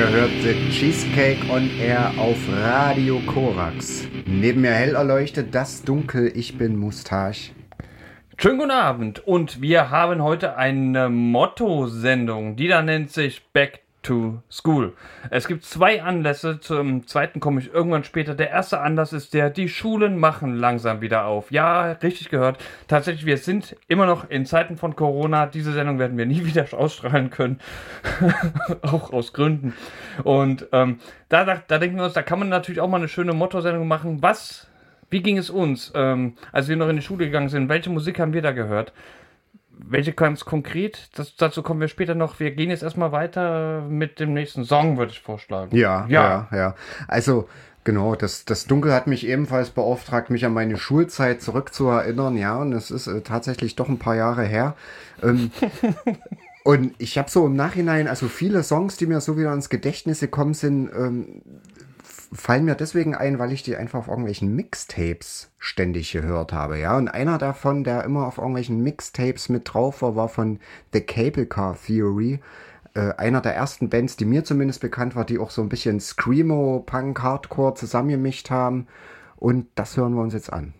Ihr hört The Cheesecake on Air auf Radio Korax. Neben mir hell erleuchtet das Dunkel, ich bin Mustache. Schönen guten Abend und wir haben heute eine Motto-Sendung, die da nennt sich Back to School. Es gibt zwei Anlässe, zum zweiten komme ich irgendwann später. Der erste Anlass ist der, die Schulen machen langsam wieder auf. Ja, richtig gehört. Tatsächlich, wir sind immer noch in Zeiten von Corona. Diese Sendung werden wir nie wieder ausstrahlen können. auch aus Gründen. Und ähm, da, da, da denken wir uns, da kann man natürlich auch mal eine schöne Motto-Sendung machen. Was, wie ging es uns, ähm, als wir noch in die Schule gegangen sind? Welche Musik haben wir da gehört? Welche ganz konkret? Das, dazu kommen wir später noch. Wir gehen jetzt erstmal weiter mit dem nächsten Song, würde ich vorschlagen. Ja, ja, ja. ja. Also, genau, das, das Dunkel hat mich ebenfalls beauftragt, mich an meine Schulzeit zurückzuerinnern. Ja, und es ist äh, tatsächlich doch ein paar Jahre her. Ähm, und ich habe so im Nachhinein, also viele Songs, die mir so wieder ins Gedächtnis gekommen sind, ähm, fallen mir deswegen ein, weil ich die einfach auf irgendwelchen Mixtapes ständig gehört habe, ja. Und einer davon, der immer auf irgendwelchen Mixtapes mit drauf war, war von The Cable Car Theory. Äh, einer der ersten Bands, die mir zumindest bekannt war, die auch so ein bisschen Screamo, Punk, Hardcore zusammengemischt haben. Und das hören wir uns jetzt an.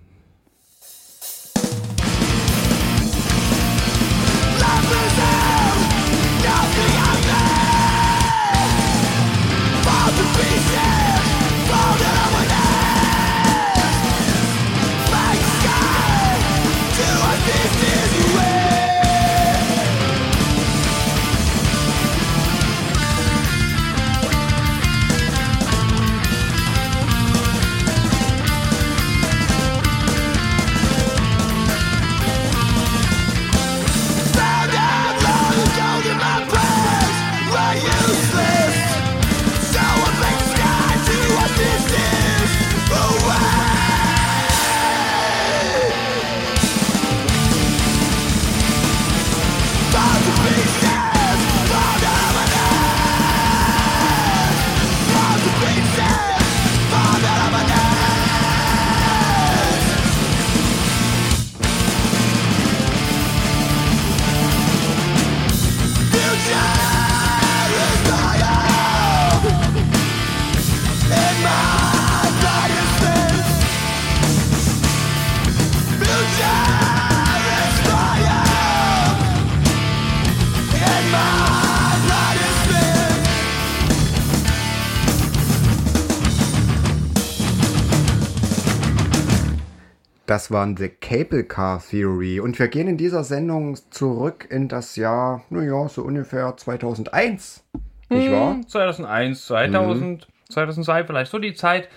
Das waren The Cable Car Theory. Und wir gehen in dieser Sendung zurück in das Jahr, naja, so ungefähr 2001. Nicht hm, wahr? 2001, 2000, mhm. 2002 vielleicht. So die Zeit.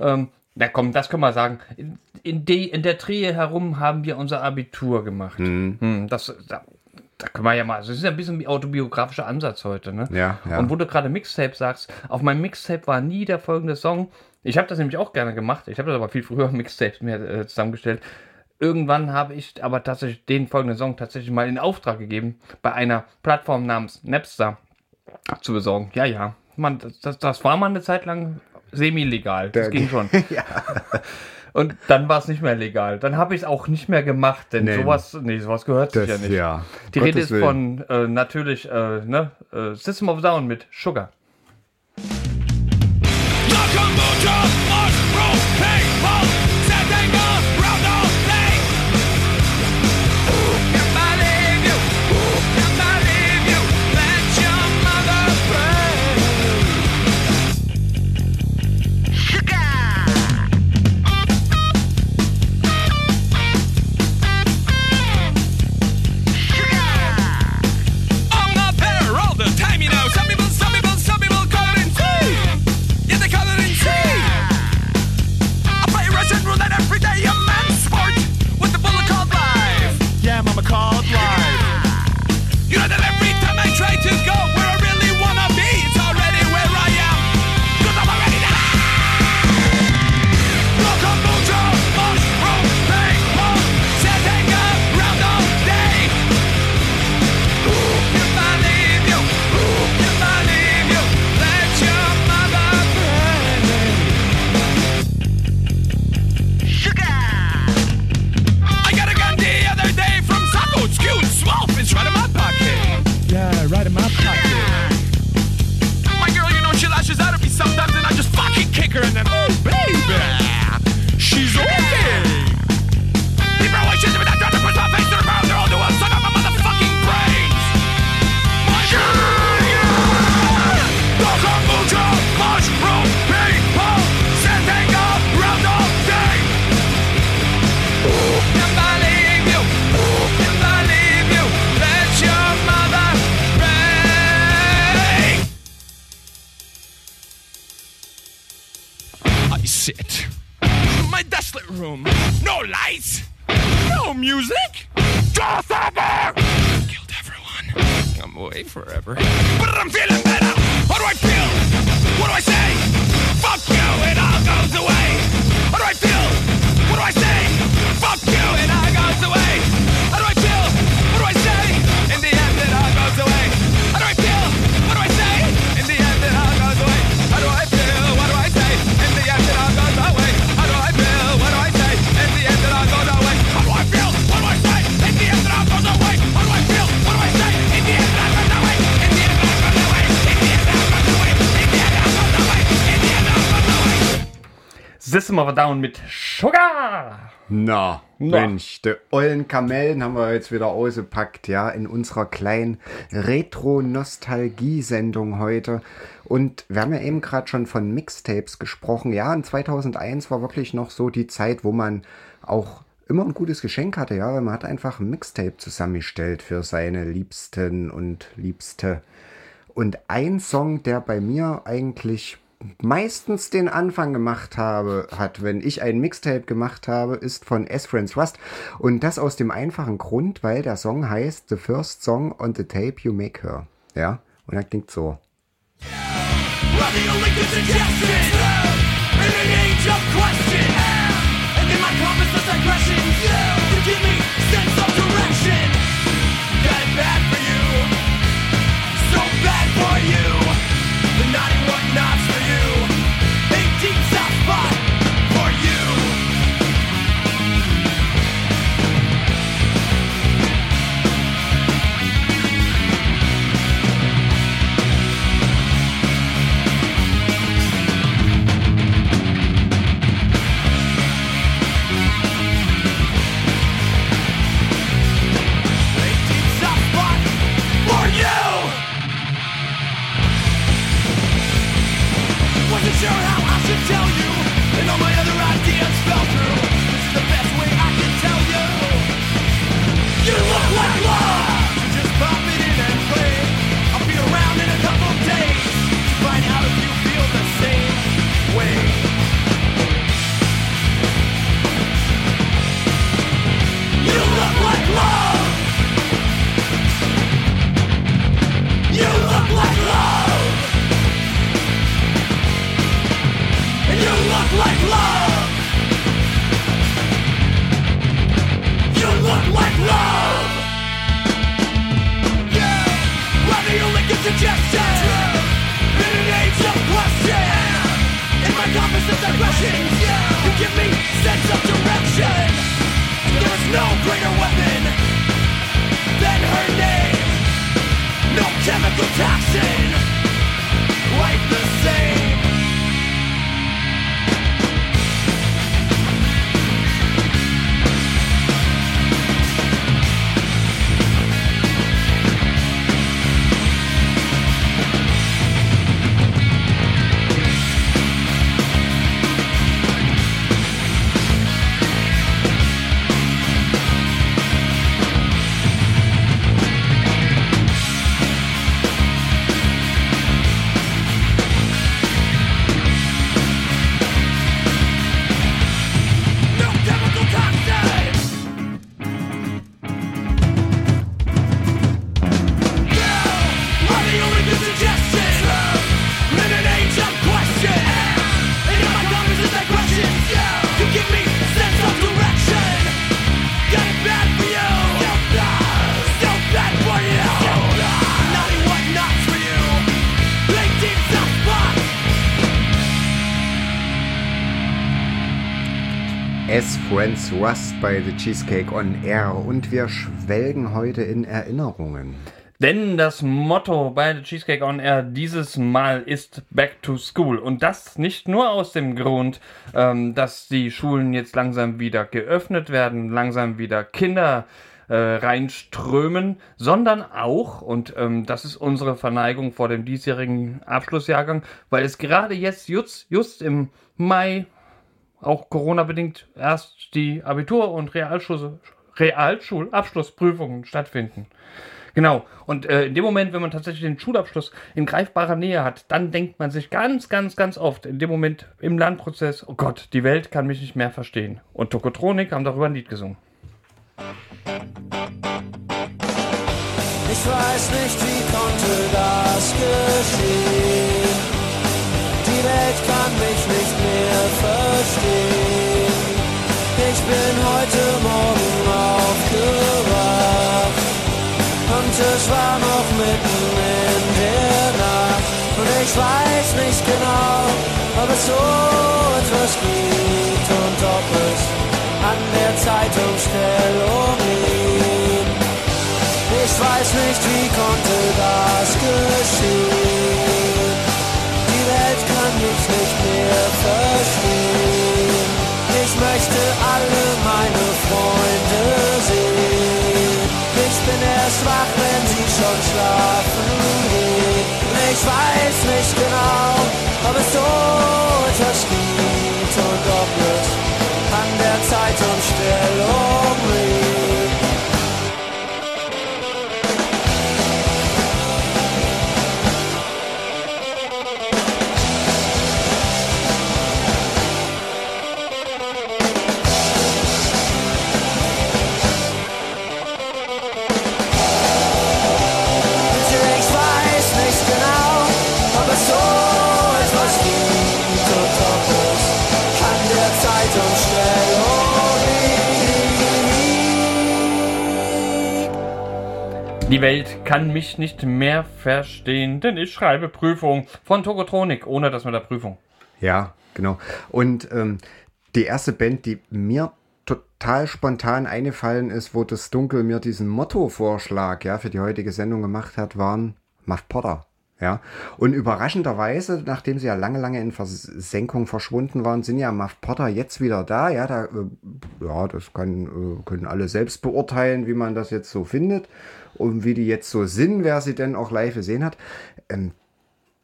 Ähm, na komm, das können wir sagen. In, in, die, in der Drehe herum haben wir unser Abitur gemacht. Mhm. Hm, das, da, da können wir ja mal, das ist ja ein bisschen wie autobiografischer Ansatz heute, ne? Ja, ja. Und wo du gerade Mixtape sagst, auf meinem Mixtape war nie der folgende Song, ich habe das nämlich auch gerne gemacht. Ich habe das aber viel früher Mixtapes mir äh, zusammengestellt. Irgendwann habe ich aber tatsächlich den folgenden Song tatsächlich mal in Auftrag gegeben, bei einer Plattform namens Napster zu besorgen. Ja, ja. Man, das, das war mal eine Zeit lang semi-legal. Das ging schon. ja. Und dann war es nicht mehr legal. Dann habe ich es auch nicht mehr gemacht, denn nee. sowas, nee, sowas gehört das, sich ja nicht. Ja. Die Gottes Rede ist Willen. von äh, natürlich äh, ne, äh, System of Down mit Sugar. Of a Down mit Sugar. Na, Na. Mensch, die ollen Kamellen haben wir jetzt wieder ausgepackt, ja, in unserer kleinen Retro-Nostalgie-Sendung heute. Und wir haben ja eben gerade schon von Mixtapes gesprochen. Ja, und 2001 war wirklich noch so die Zeit, wo man auch immer ein gutes Geschenk hatte, ja, weil man hat einfach ein Mixtape zusammengestellt für seine Liebsten und Liebste. Und ein Song, der bei mir eigentlich meistens den Anfang gemacht habe, hat, wenn ich ein Mixtape gemacht habe, ist von S. Friends Rust. Und das aus dem einfachen Grund, weil der Song heißt The First Song on the Tape You Make Her. Ja, und er klingt so. In in bad for you. The naughty what in an age of. In my you give me sense of direction. There is no greater weapon than her name. No chemical toxin, quite the same. Rust bei The Cheesecake on Air. Und wir schwelgen heute in Erinnerungen. Denn das Motto bei The Cheesecake on Air dieses Mal ist Back to School. Und das nicht nur aus dem Grund, ähm, dass die Schulen jetzt langsam wieder geöffnet werden, langsam wieder Kinder äh, reinströmen, sondern auch, und ähm, das ist unsere Verneigung vor dem diesjährigen Abschlussjahrgang, weil es gerade jetzt just, just im Mai auch Corona-bedingt erst die Abitur- und Realschul Realschulabschlussprüfungen stattfinden. Genau. Und äh, in dem Moment, wenn man tatsächlich den Schulabschluss in greifbarer Nähe hat, dann denkt man sich ganz, ganz, ganz oft in dem Moment im Lernprozess, oh Gott, die Welt kann mich nicht mehr verstehen. Und Tokotronik haben darüber ein Lied gesungen. Ich weiß nicht, wie konnte das geschehen. Die Welt kann mich heute Morgen aufgewacht und es war noch mitten in der Nacht. Und ich weiß nicht genau, ob es so etwas gibt und ob es an der Zeitumstellung liegt. Ich weiß nicht, wie konnte das geschehen. Wach, wenn sie schon schlafen gehen. Ich weiß nicht genau, ob es etwas gibt und ob es an der Zeitumstellung Die Welt kann mich nicht mehr verstehen, denn ich schreibe Prüfung von Tokotronik, ohne das mit der Prüfung. Ja, genau. Und ähm, die erste Band, die mir total spontan eingefallen ist, wo das Dunkel mir diesen Motto-Vorschlag ja, für die heutige Sendung gemacht hat, waren Muff Potter. Ja, und überraschenderweise, nachdem sie ja lange, lange in Versenkung verschwunden waren, sind ja Muff Potter jetzt wieder da. Ja, da, äh, ja, das kann, äh, können alle selbst beurteilen, wie man das jetzt so findet und wie die jetzt so sind, wer sie denn auch live gesehen hat. Ähm,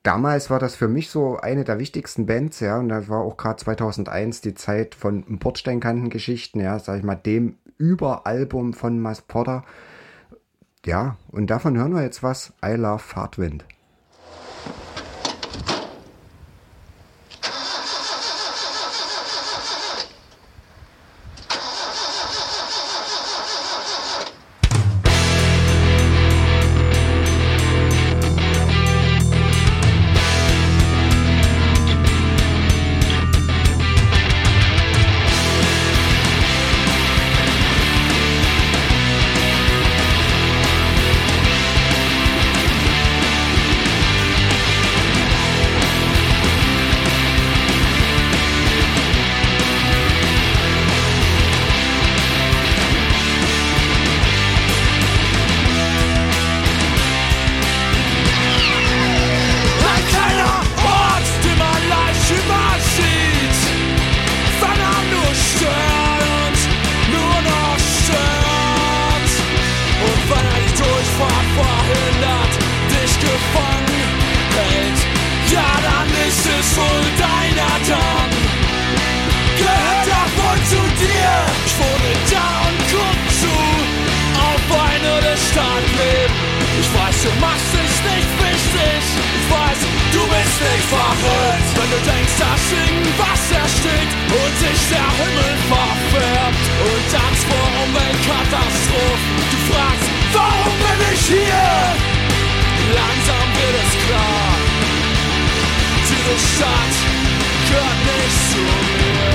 damals war das für mich so eine der wichtigsten Bands, ja, und das war auch gerade 2001 die Zeit von Bordsteinkantengeschichten, ja, sag ich mal, dem Überalbum von Mas Potter. Ja, und davon hören wir jetzt was. I Love Fahrtwind. Deiner dann. Gehört er wohl zu dir? Ich wohne da und guck zu auf eine der Stadtleben. Ich weiß, du machst es nicht wichtig. Ich weiß, du bist nicht verrückt. Wenn du denkst, dass irgendwas erstickt und sich der Himmel verfärbt und Angst vor Umweltkatastrophen. Du fragst, warum bin ich hier? Langsam wird es klar. Diese Stadt gehört nicht zu mir.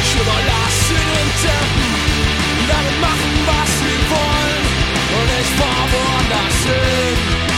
Ich überlasse den Tempen, damit machen, was sie wollen. Und ich fahr woanders hin.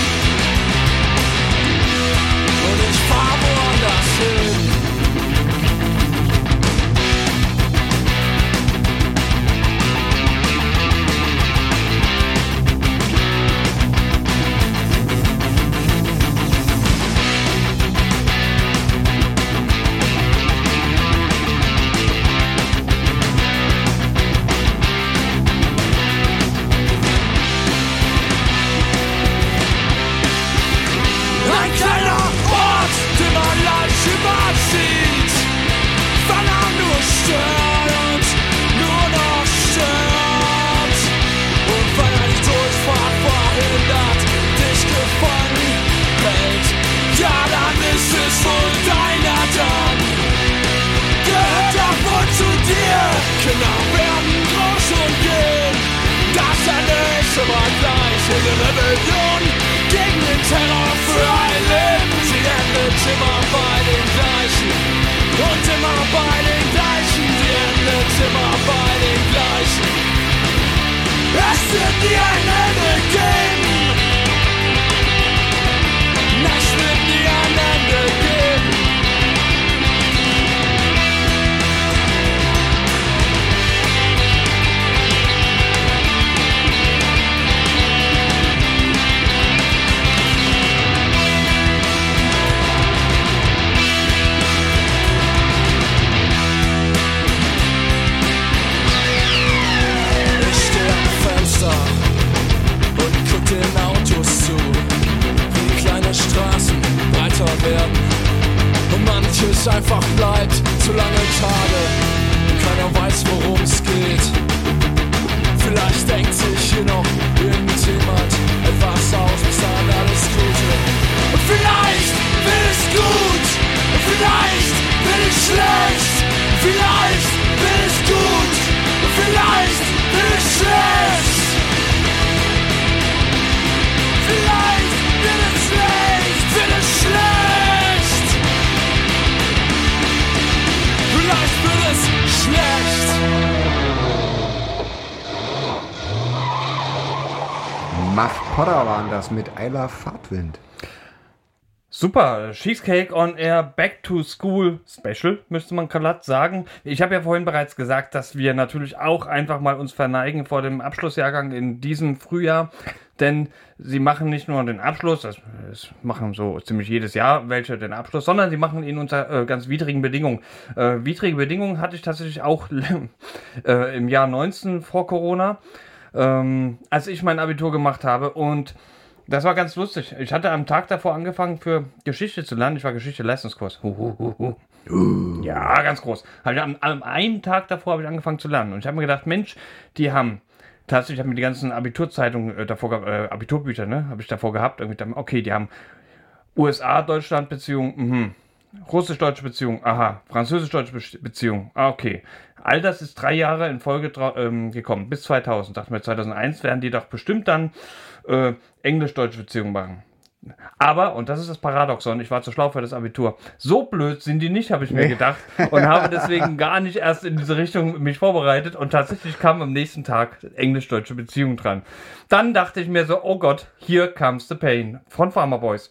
Gegen den Terror für ein Leben. Sie endet immer bei den gleichen und immer bei den gleichen. Sie endet immer bei den gleichen. Es wird nie Mit Ayla Fahrtwind. Super, Cheesecake on Air Back to School Special, müsste man glatt sagen. Ich habe ja vorhin bereits gesagt, dass wir natürlich auch einfach mal uns verneigen vor dem Abschlussjahrgang in diesem Frühjahr, denn sie machen nicht nur den Abschluss, das, das machen so ziemlich jedes Jahr welche den Abschluss, sondern sie machen ihn unter äh, ganz widrigen Bedingungen. Äh, widrige Bedingungen hatte ich tatsächlich auch äh, im Jahr 19 vor Corona, ähm, als ich mein Abitur gemacht habe und das war ganz lustig. Ich hatte am Tag davor angefangen für Geschichte zu lernen. Ich war Geschichte-Leistungskurs. Ja, ganz groß. Ich am, am einen Tag davor habe ich angefangen zu lernen. Und ich habe mir gedacht, Mensch, die haben tatsächlich, ich habe mir die ganzen Abiturzeitungen äh, davor, ge- äh, Abiturbücher, ne, habe ich davor gehabt. Irgendwie, okay, die haben USA-Deutschland-Beziehung, mhm. Russisch-deutsche Beziehung, aha. Französisch-deutsche Be Beziehung, ah, okay. All das ist drei Jahre in Folge ähm, gekommen, bis 2000. Dachte mir, 2001 werden die doch bestimmt dann äh, englisch-deutsche Beziehungen machen. Aber, und das ist das Paradoxon, ich war zu schlau für das Abitur. So blöd sind die nicht, habe ich mir gedacht. Und habe deswegen gar nicht erst in diese Richtung mich vorbereitet. Und tatsächlich kam am nächsten Tag englisch-deutsche Beziehung dran. Dann dachte ich mir so, oh Gott, here comes the pain. Von Farmer Boys.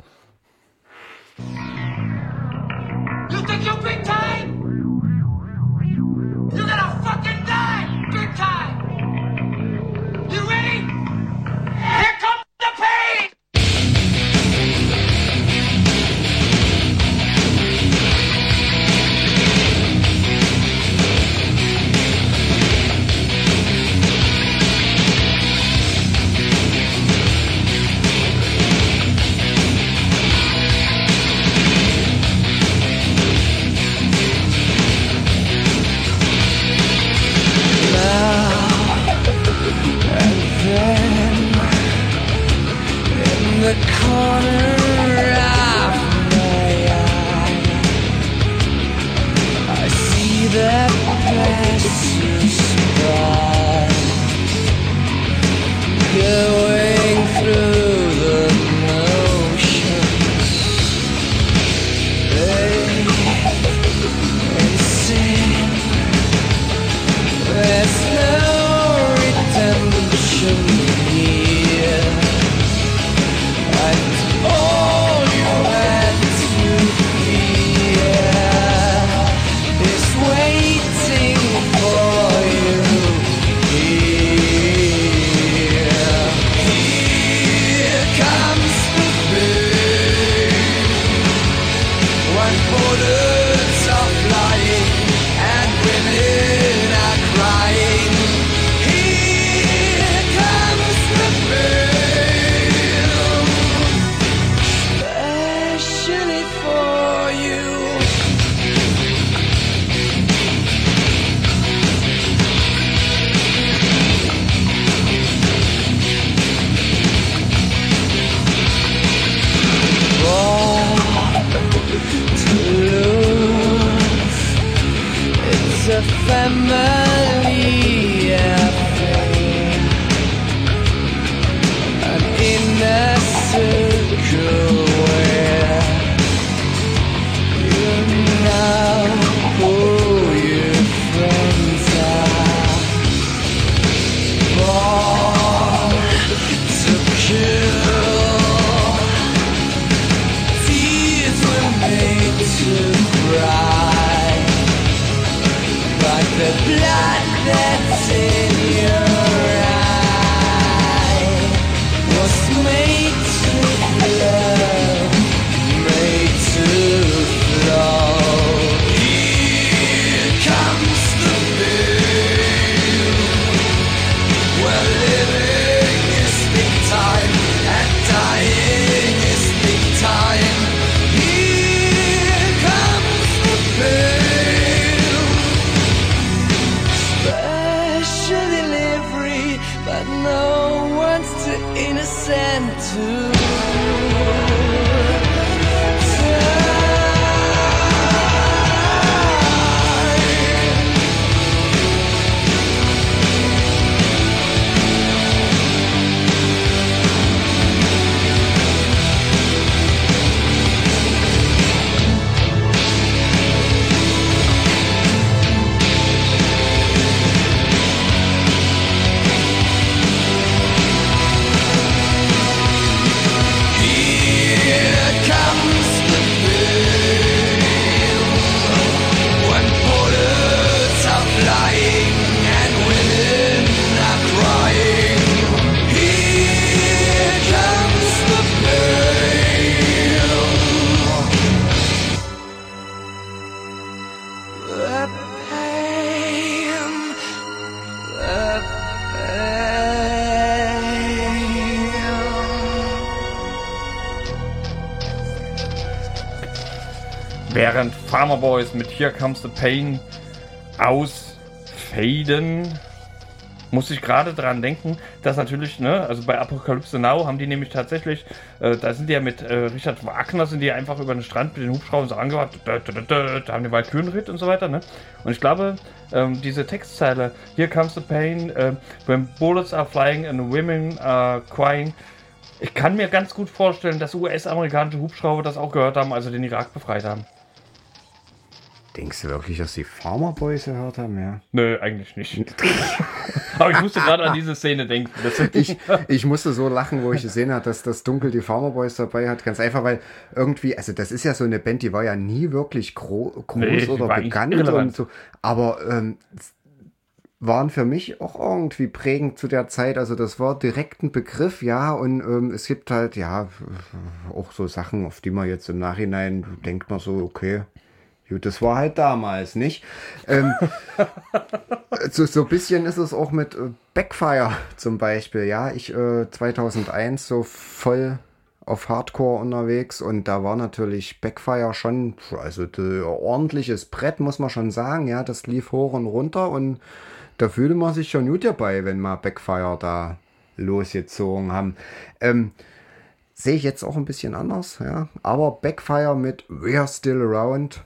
Here Farmer Boys mit Here Comes the Pain ausfaden, muss ich gerade dran denken, dass natürlich, ne, also bei Apocalypse Now haben die nämlich tatsächlich, äh, da sind die ja mit äh, Richard Wagner, sind die einfach über den Strand mit den Hubschraubern so angebracht, da, da, da, da, da haben die Walkürenritt und so weiter, ne? Und ich glaube, ähm, diese Textzeile, Here comes the pain, äh, when bullets are flying and women are crying, ich kann mir ganz gut vorstellen, dass US-amerikanische Hubschrauber das auch gehört haben, als sie den Irak befreit haben. Denkst du wirklich, dass die Farmer Boys gehört haben? Ja. Nö, eigentlich nicht. Aber ich musste gerade an diese Szene denken. Ich, ich musste so lachen, wo ich gesehen habe, dass das Dunkel die Farmer Boys dabei hat. Ganz einfach, weil irgendwie, also das ist ja so eine Band, die war ja nie wirklich gro groß Nee, oder bekannt und so. Aber ähm, waren für mich auch irgendwie prägend zu der Zeit. Also das war direkt ein Begriff, ja. Und ähm, es gibt halt, ja, auch so Sachen, auf die man jetzt im Nachhinein denkt man so, okay. Gut, das war halt damals, nicht? Ähm, so, so ein bisschen ist es auch mit äh, Backfire zum Beispiel. Ja, ich äh, 2001 so voll auf Hardcore unterwegs und da war natürlich Backfire schon, also ordentliches Brett, muss man schon sagen. Ja, das lief hoch und runter und da fühlte man sich schon gut dabei, wenn mal Backfire da losgezogen haben. Ähm, Sehe ich jetzt auch ein bisschen anders, ja. Aber Backfire mit We're Still Around,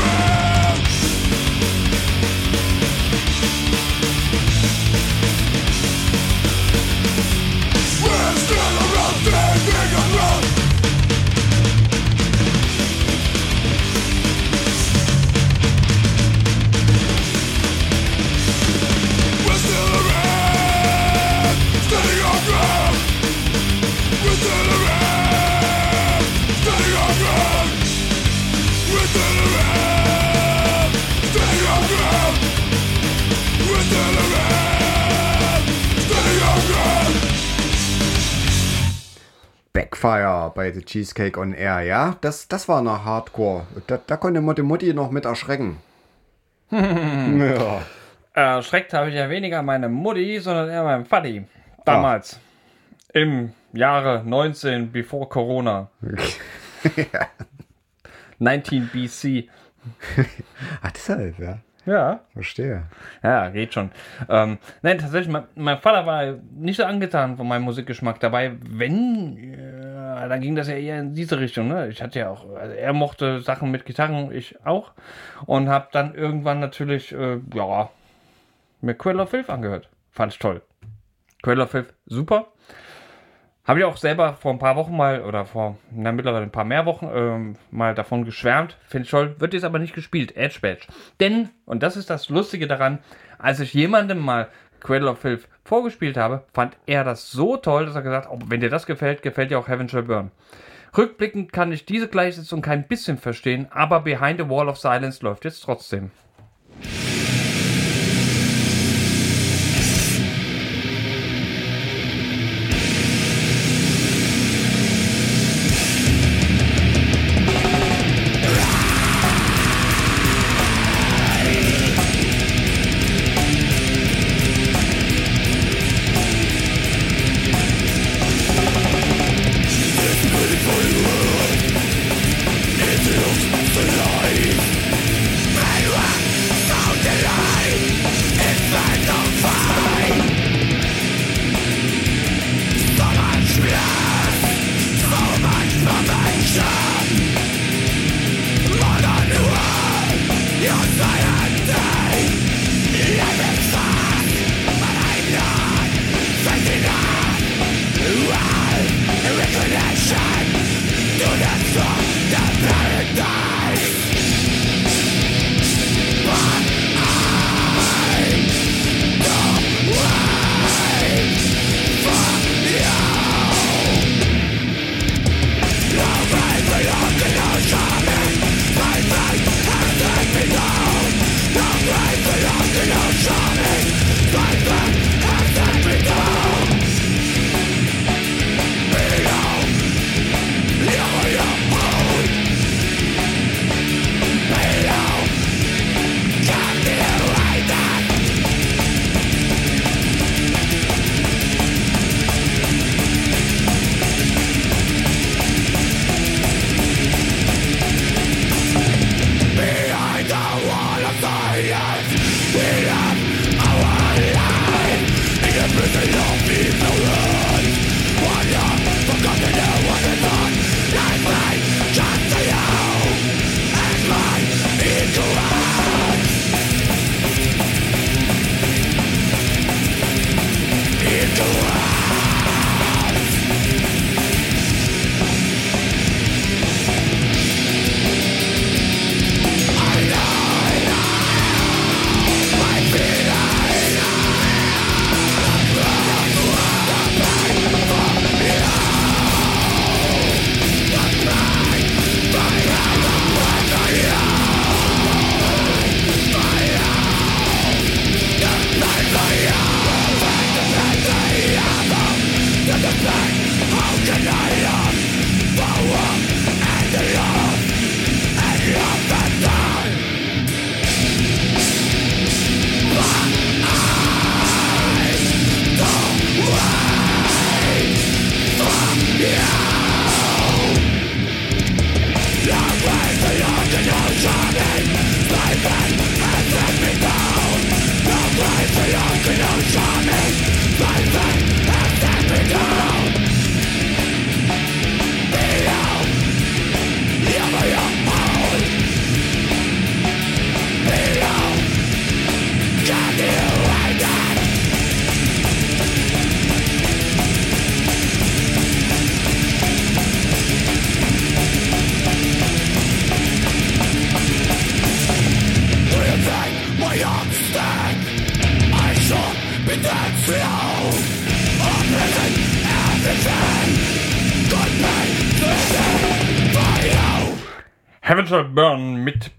bei The Cheesecake on Air, ja, das, das war noch Hardcore. Da, da konnte Mutti Mutti noch mit erschrecken. ja. Erschreckt habe ich ja weniger meine Mutti, sondern eher meinen Vati. Damals. Im Jahre 19 before Corona. 19 BC. Ach, deshalb, ja. Ja. Verstehe. Ja, geht schon. Ähm, nein, tatsächlich, mein, mein Vater war nicht so angetan von meinem Musikgeschmack dabei. Wenn, äh, dann ging das ja eher in diese Richtung. Ne? Ich hatte ja auch, also er mochte Sachen mit Gitarren, ich auch. Und habe dann irgendwann natürlich, äh, ja, mir Quell of Filth angehört. Fand ich toll. Quell of Filth, super. Habe ich auch selber vor ein paar Wochen mal, oder vor na, mittlerweile ein paar mehr Wochen, ähm, mal davon geschwärmt. Finde ich toll. Wird jetzt aber nicht gespielt. Edge Badge. Denn, und das ist das Lustige daran, als ich jemandem mal Cradle of Filth vorgespielt habe, fand er das so toll, dass er gesagt hat, oh, wenn dir das gefällt, gefällt dir auch Heaven Shall Burn. Rückblickend kann ich diese Gleichsetzung kein bisschen verstehen, aber Behind the Wall of Silence läuft jetzt trotzdem.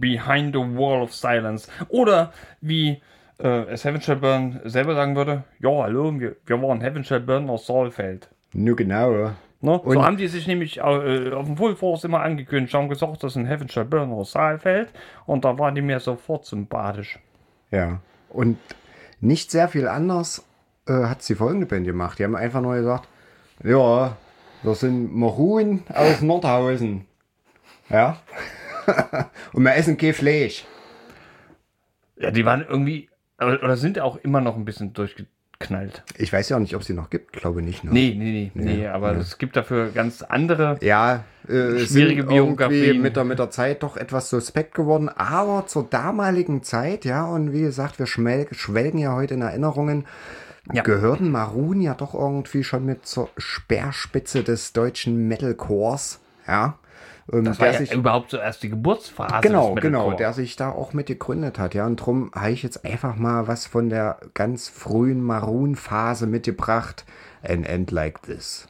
Behind the Wall of Silence. Oder wie äh, es Heaven Shall Burn selber sagen würde, ja, hallo, wir, wir waren Heaven Shall Burn aus Saalfeld. Nur genau. Ne? Und- so haben die sich nämlich äh, auf dem Full Force immer angekündigt, haben gesagt, das ist ein Heaven Shall Burn aus Saalfeld. Und da waren die mir sofort sympathisch. Ja. Und nicht sehr viel anders äh, hat die folgende Band gemacht. Die haben einfach nur gesagt, ja, wir sind Maroon aus Nordhausen. Ja. Und wir essen kein Fleisch. Ja, die waren irgendwie, oder sind auch immer noch ein bisschen durchgeknallt. Ich weiß ja auch nicht, ob sie noch gibt. Glaube nicht. Ne? Nee, nee, nee, nee, aber es gibt dafür ganz andere. Ja, äh, Schwierige Biografien. mit der, mit der Zeit doch etwas suspekt geworden, aber zur damaligen Zeit, ja, und wie gesagt, wir schwelgen ja heute in Erinnerungen, Ja. gehörten Maroon ja doch irgendwie schon mit zur Speerspitze des deutschen Metalcores. Ja. Ähm, Das war der ja sich, überhaupt so erst die Geburtsphase. genau, genau, der sich da auch mit gegründet hat. Ja, und drum habe ich jetzt einfach mal was von der ganz frühen Maroon-Phase mitgebracht. An End Like This.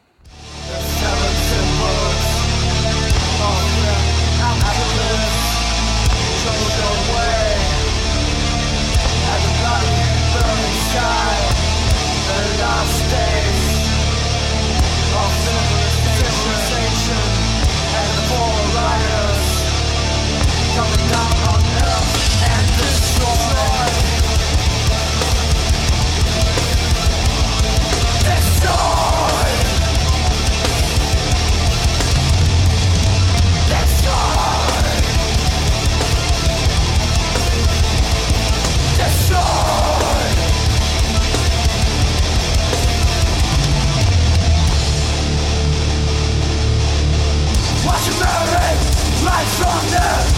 Maroon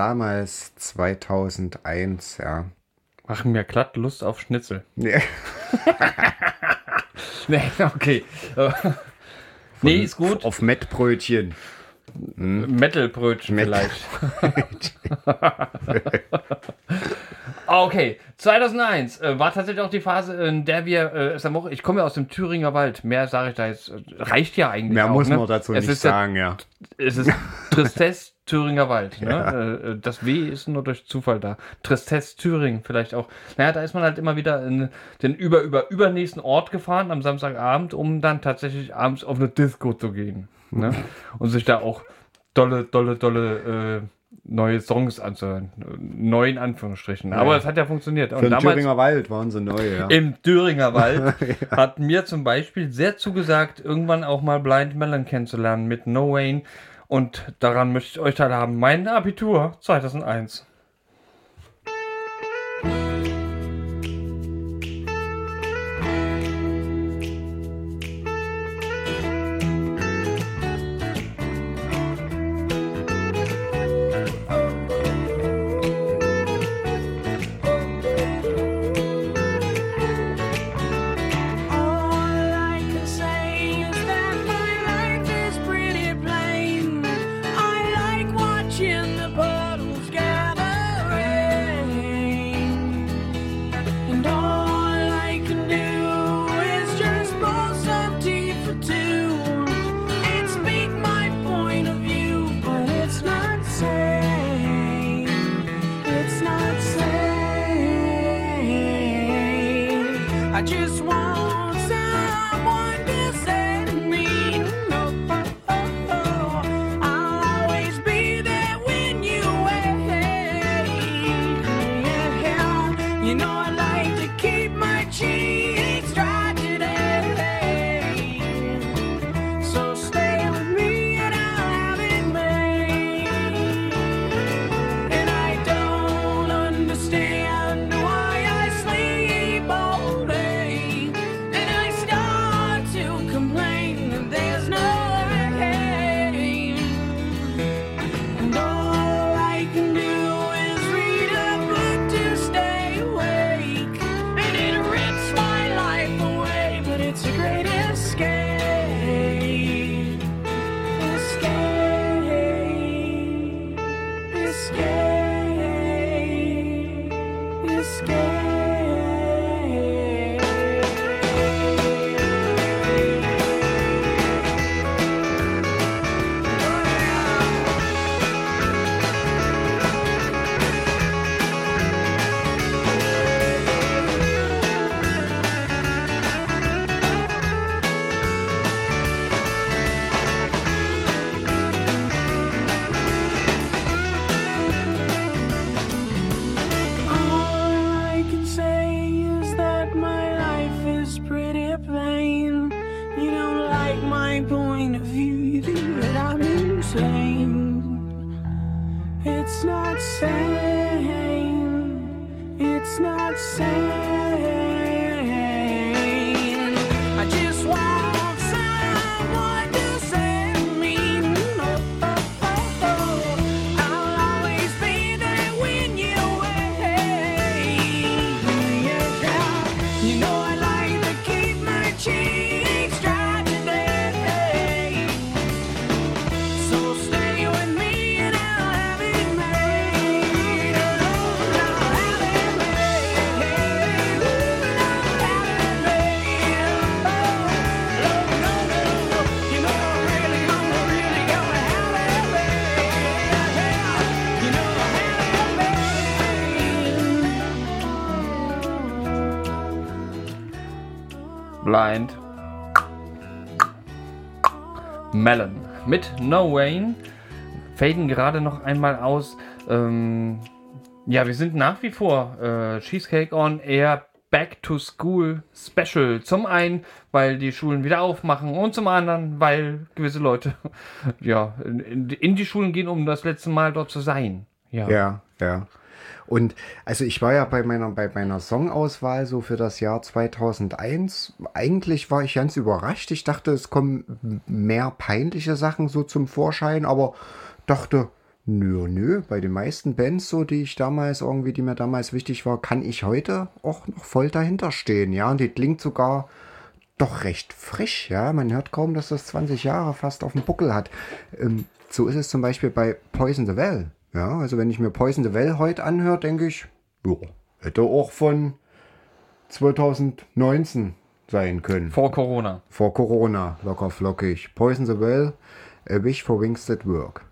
damals 2001, ja. Machen mir glatt Lust auf Schnitzel. Nee. Nee, okay. Äh, nee, ist gut. Auf Mettbrötchen. Metalbrötchen Metal- vielleicht. Ah, okay, 2001 äh, war tatsächlich auch die Phase, in der wir, äh, es am Woche- ich komme ja aus dem Thüringer Wald, mehr sage ich da jetzt, äh, reicht ja eigentlich Mehr auch, muss ne? man dazu es nicht ist ja- sagen, ja. Es ist Tristesse Thüringer Wald. Ne? Äh, Das W ist nur durch Zufall da. Tristesse Thüringen vielleicht auch. Naja, da ist man halt immer wieder in den über, über, übernächsten Ort gefahren am Samstagabend, um dann tatsächlich abends auf eine Disco zu gehen. Ne? Und sich da auch dolle, dolle, dolle äh, neue Songs anzuhören. Neu in Anführungsstrichen. Aber es hat ja funktioniert. Für den damals Thüringer Wald waren sie neu, ja. im Thüringer Wald hat mir zum Beispiel sehr zugesagt, irgendwann auch mal Blind Melon kennenzulernen mit No Wayne. Und daran möchte ich euch teilhaben. Mein Abitur 2001. Blind Melon mit No Wayne faden gerade noch einmal aus. Ähm, ja, wir sind nach wie vor äh, Cheesecake on Air Back to School Special. Zum einen, weil die Schulen wieder aufmachen und zum anderen, weil gewisse Leute ja in, in die Schulen gehen, um das letzte Mal dort zu sein. Ja. Ja, ja. Und also ich war ja bei meiner, bei meiner Songauswahl so für das Jahr 2001. Eigentlich war ich ganz überrascht. Ich dachte, es kommen mehr peinliche Sachen so zum Vorschein, aber dachte, nö, nö, bei den meisten Bands so, die ich damals irgendwie, die mir damals wichtig war, kann ich heute auch noch voll dahinter stehen. Ja, und die klingt sogar doch recht frisch, ja. Man hört kaum, dass das 20 Jahre fast auf dem Buckel hat. Ähm, so ist es zum Beispiel bei Poison the Well. Ja, also wenn ich mir Poison the Well heute anhöre, denke ich, ja, hätte auch von 2019 sein können. Vor Corona. Vor Corona, locker flockig. Poison the Well, A Wish for Wings That Work.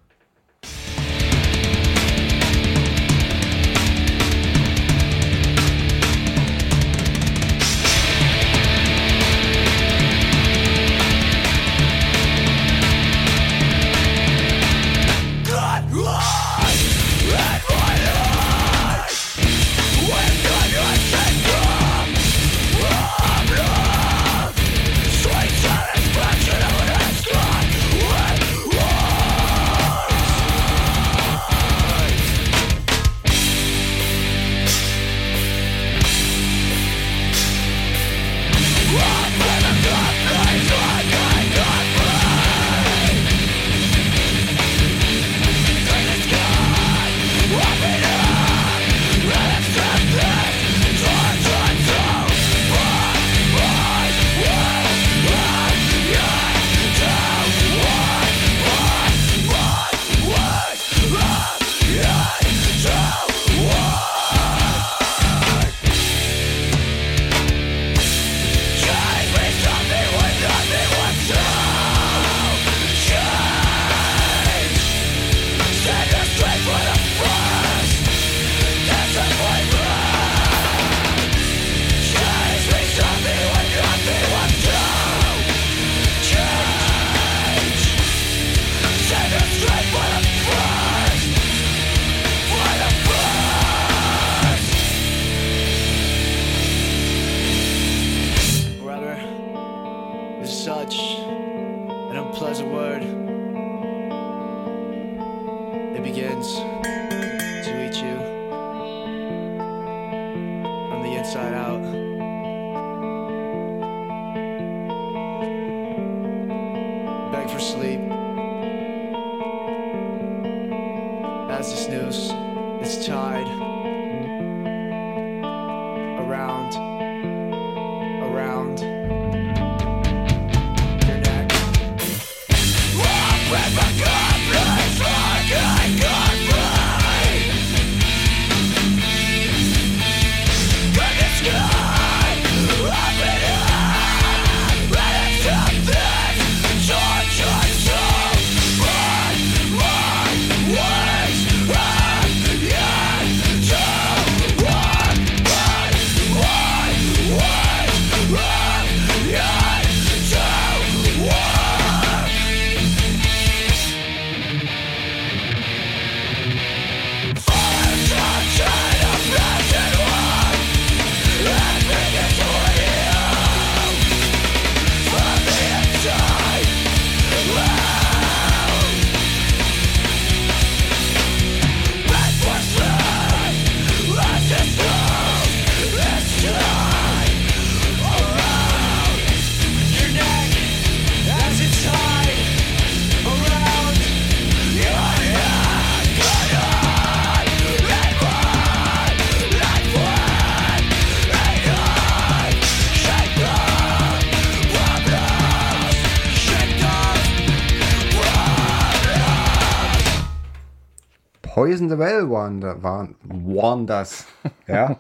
Poison the Well waren, da- waren, waren das. Ja,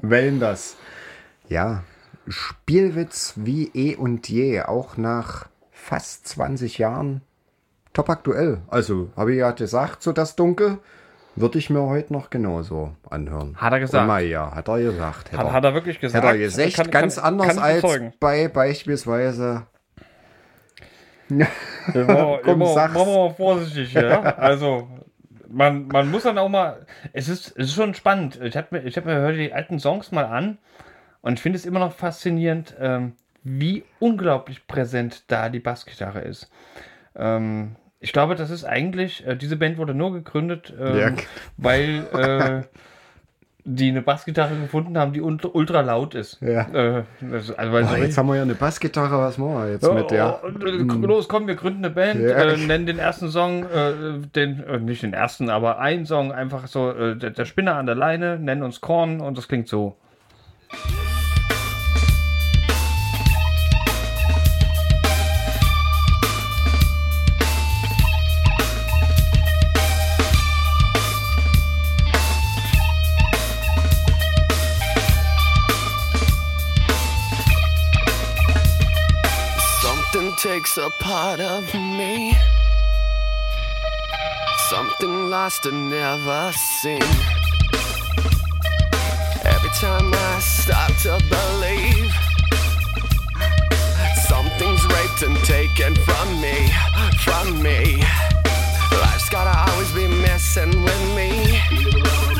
Wellen das. Ja, Spielwitz wie eh und je, auch nach fast 20 Jahren top aktuell. Also, habe ich ja gesagt, so das Dunkel würde ich mir heute noch genauso anhören. Hat er gesagt. Immer, ja, hat er gesagt. Hat, hat er wirklich gesagt? Hat er gesagt, Kann- ganz kann- anders kann als bei beispielsweise. Immer, Komm, immer, sag's. machen wir mal vorsichtig, ja. Also, man, man muss dann auch mal. Es ist, es ist schon spannend. Ich habe mir, ich hab mir hör die alten Songs mal an und ich finde es immer noch faszinierend, ähm, wie unglaublich präsent da die Bassgitarre ist. Ähm, ich glaube, das ist eigentlich, äh, diese Band wurde nur gegründet, ähm, Ja. weil äh, die eine Bassgitarre gefunden haben, die ultra, laut ist. Ja. Äh, also, so jetzt haben wir ja eine Bassgitarre, was machen wir jetzt mit der? Oh, oh, los, komm, wir gründen eine Band, Ja. äh, nennen den ersten Song, äh, den, äh, nicht den ersten, aber einen Song einfach so, äh, der, der Spinner an der Leine, nennen uns Korn und das klingt so. Part of me. Something lost and never seen. Every time I start to believe something's raped and taken from me, from me. Life's gotta always be messing with me.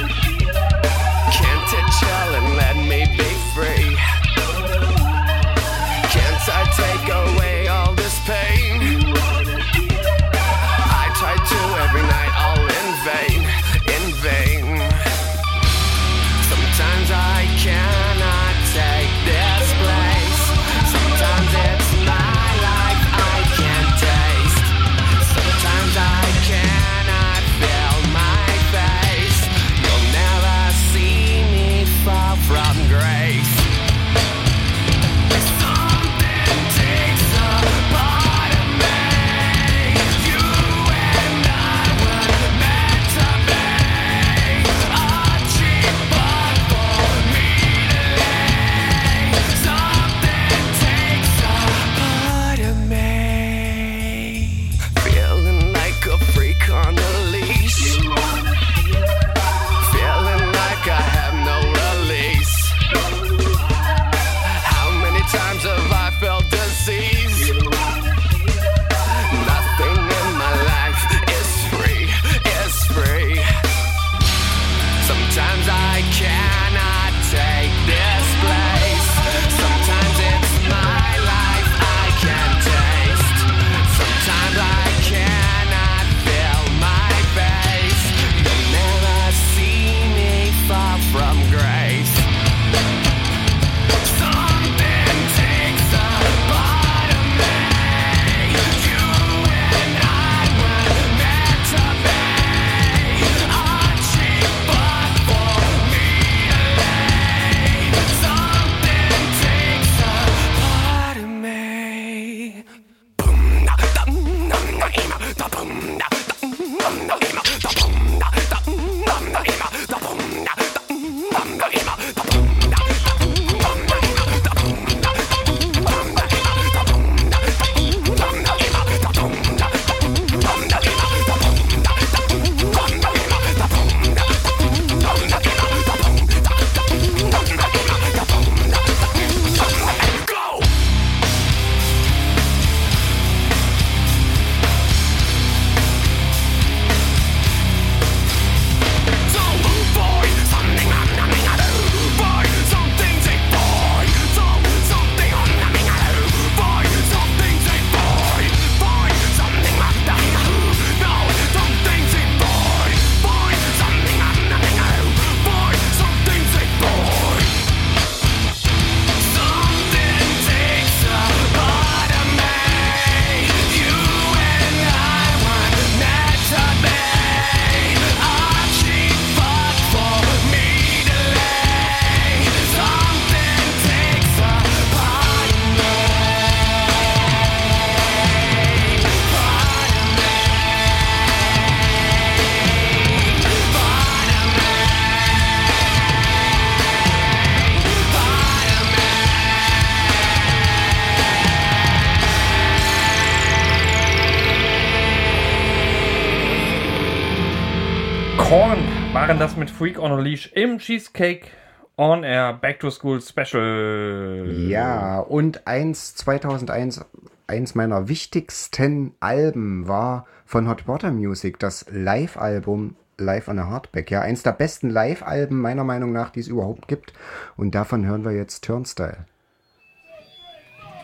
Waren das mit Freak on a Leash im Cheesecake on Air Back to School Special. Ja, und eins 2001, eins meiner wichtigsten Alben war von Hot Water Music, das Live-Album Live on a Hardback. Ja, eins der besten Live-Alben meiner Meinung nach, die es überhaupt gibt. Und davon hören wir jetzt Turnstyle.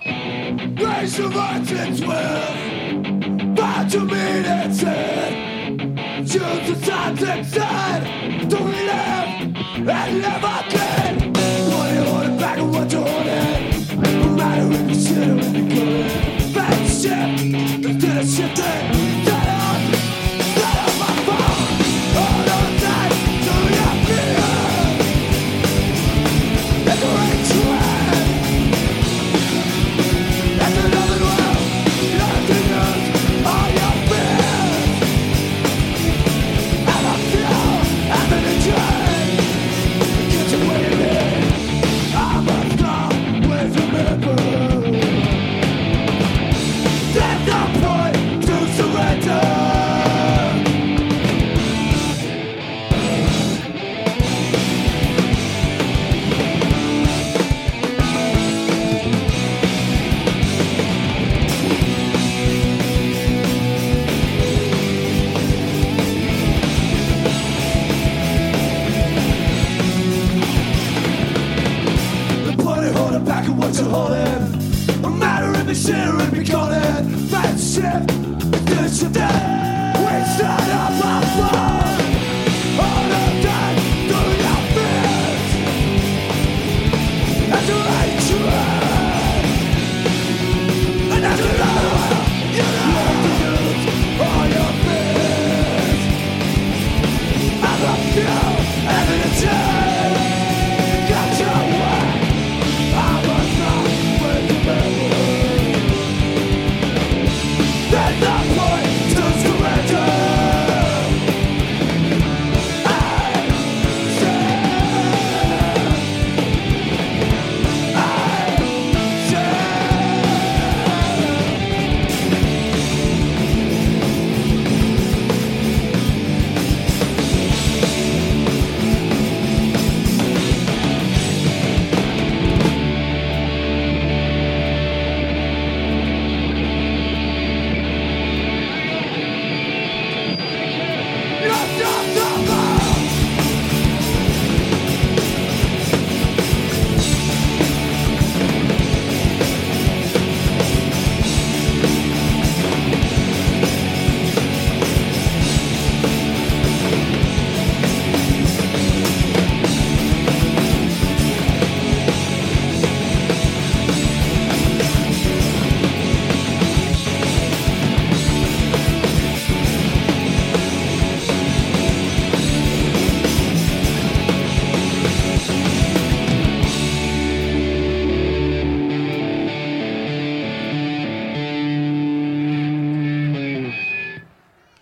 Raise your voice and swear But to me that's it Choose the times inside Don't live and live again What you hold it back and what you hold it No matter if you sit or if you good Back ship Instead of shifting shift,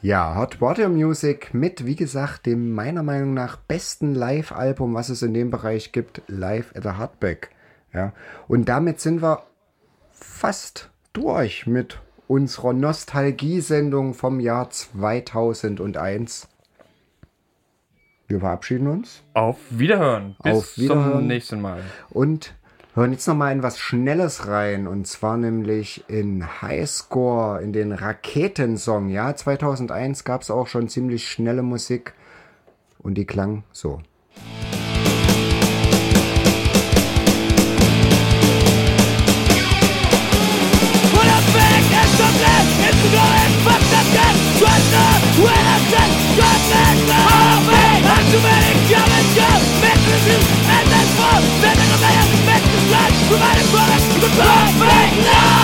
Ja, Hot Water Music mit, wie gesagt, dem meiner Meinung nach besten Live-Album, was es in dem Bereich gibt, Live at the Hardback. Ja, und damit sind wir fast durch mit unserer Nostalgie-Sendung vom Jahr 2001. Wir verabschieden uns Auf Wiederhören. Bis Auf Wiederhören. zum nächsten Mal. und hören jetzt nochmal in was Schnelles rein und zwar nämlich in Highscore, in den Raketensong. Ja, 2001 gab es auch schon ziemlich schnelle Musik und die klang so. Too many comments, go, and that's for the nigga man. provided for us with a perfect love.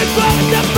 But the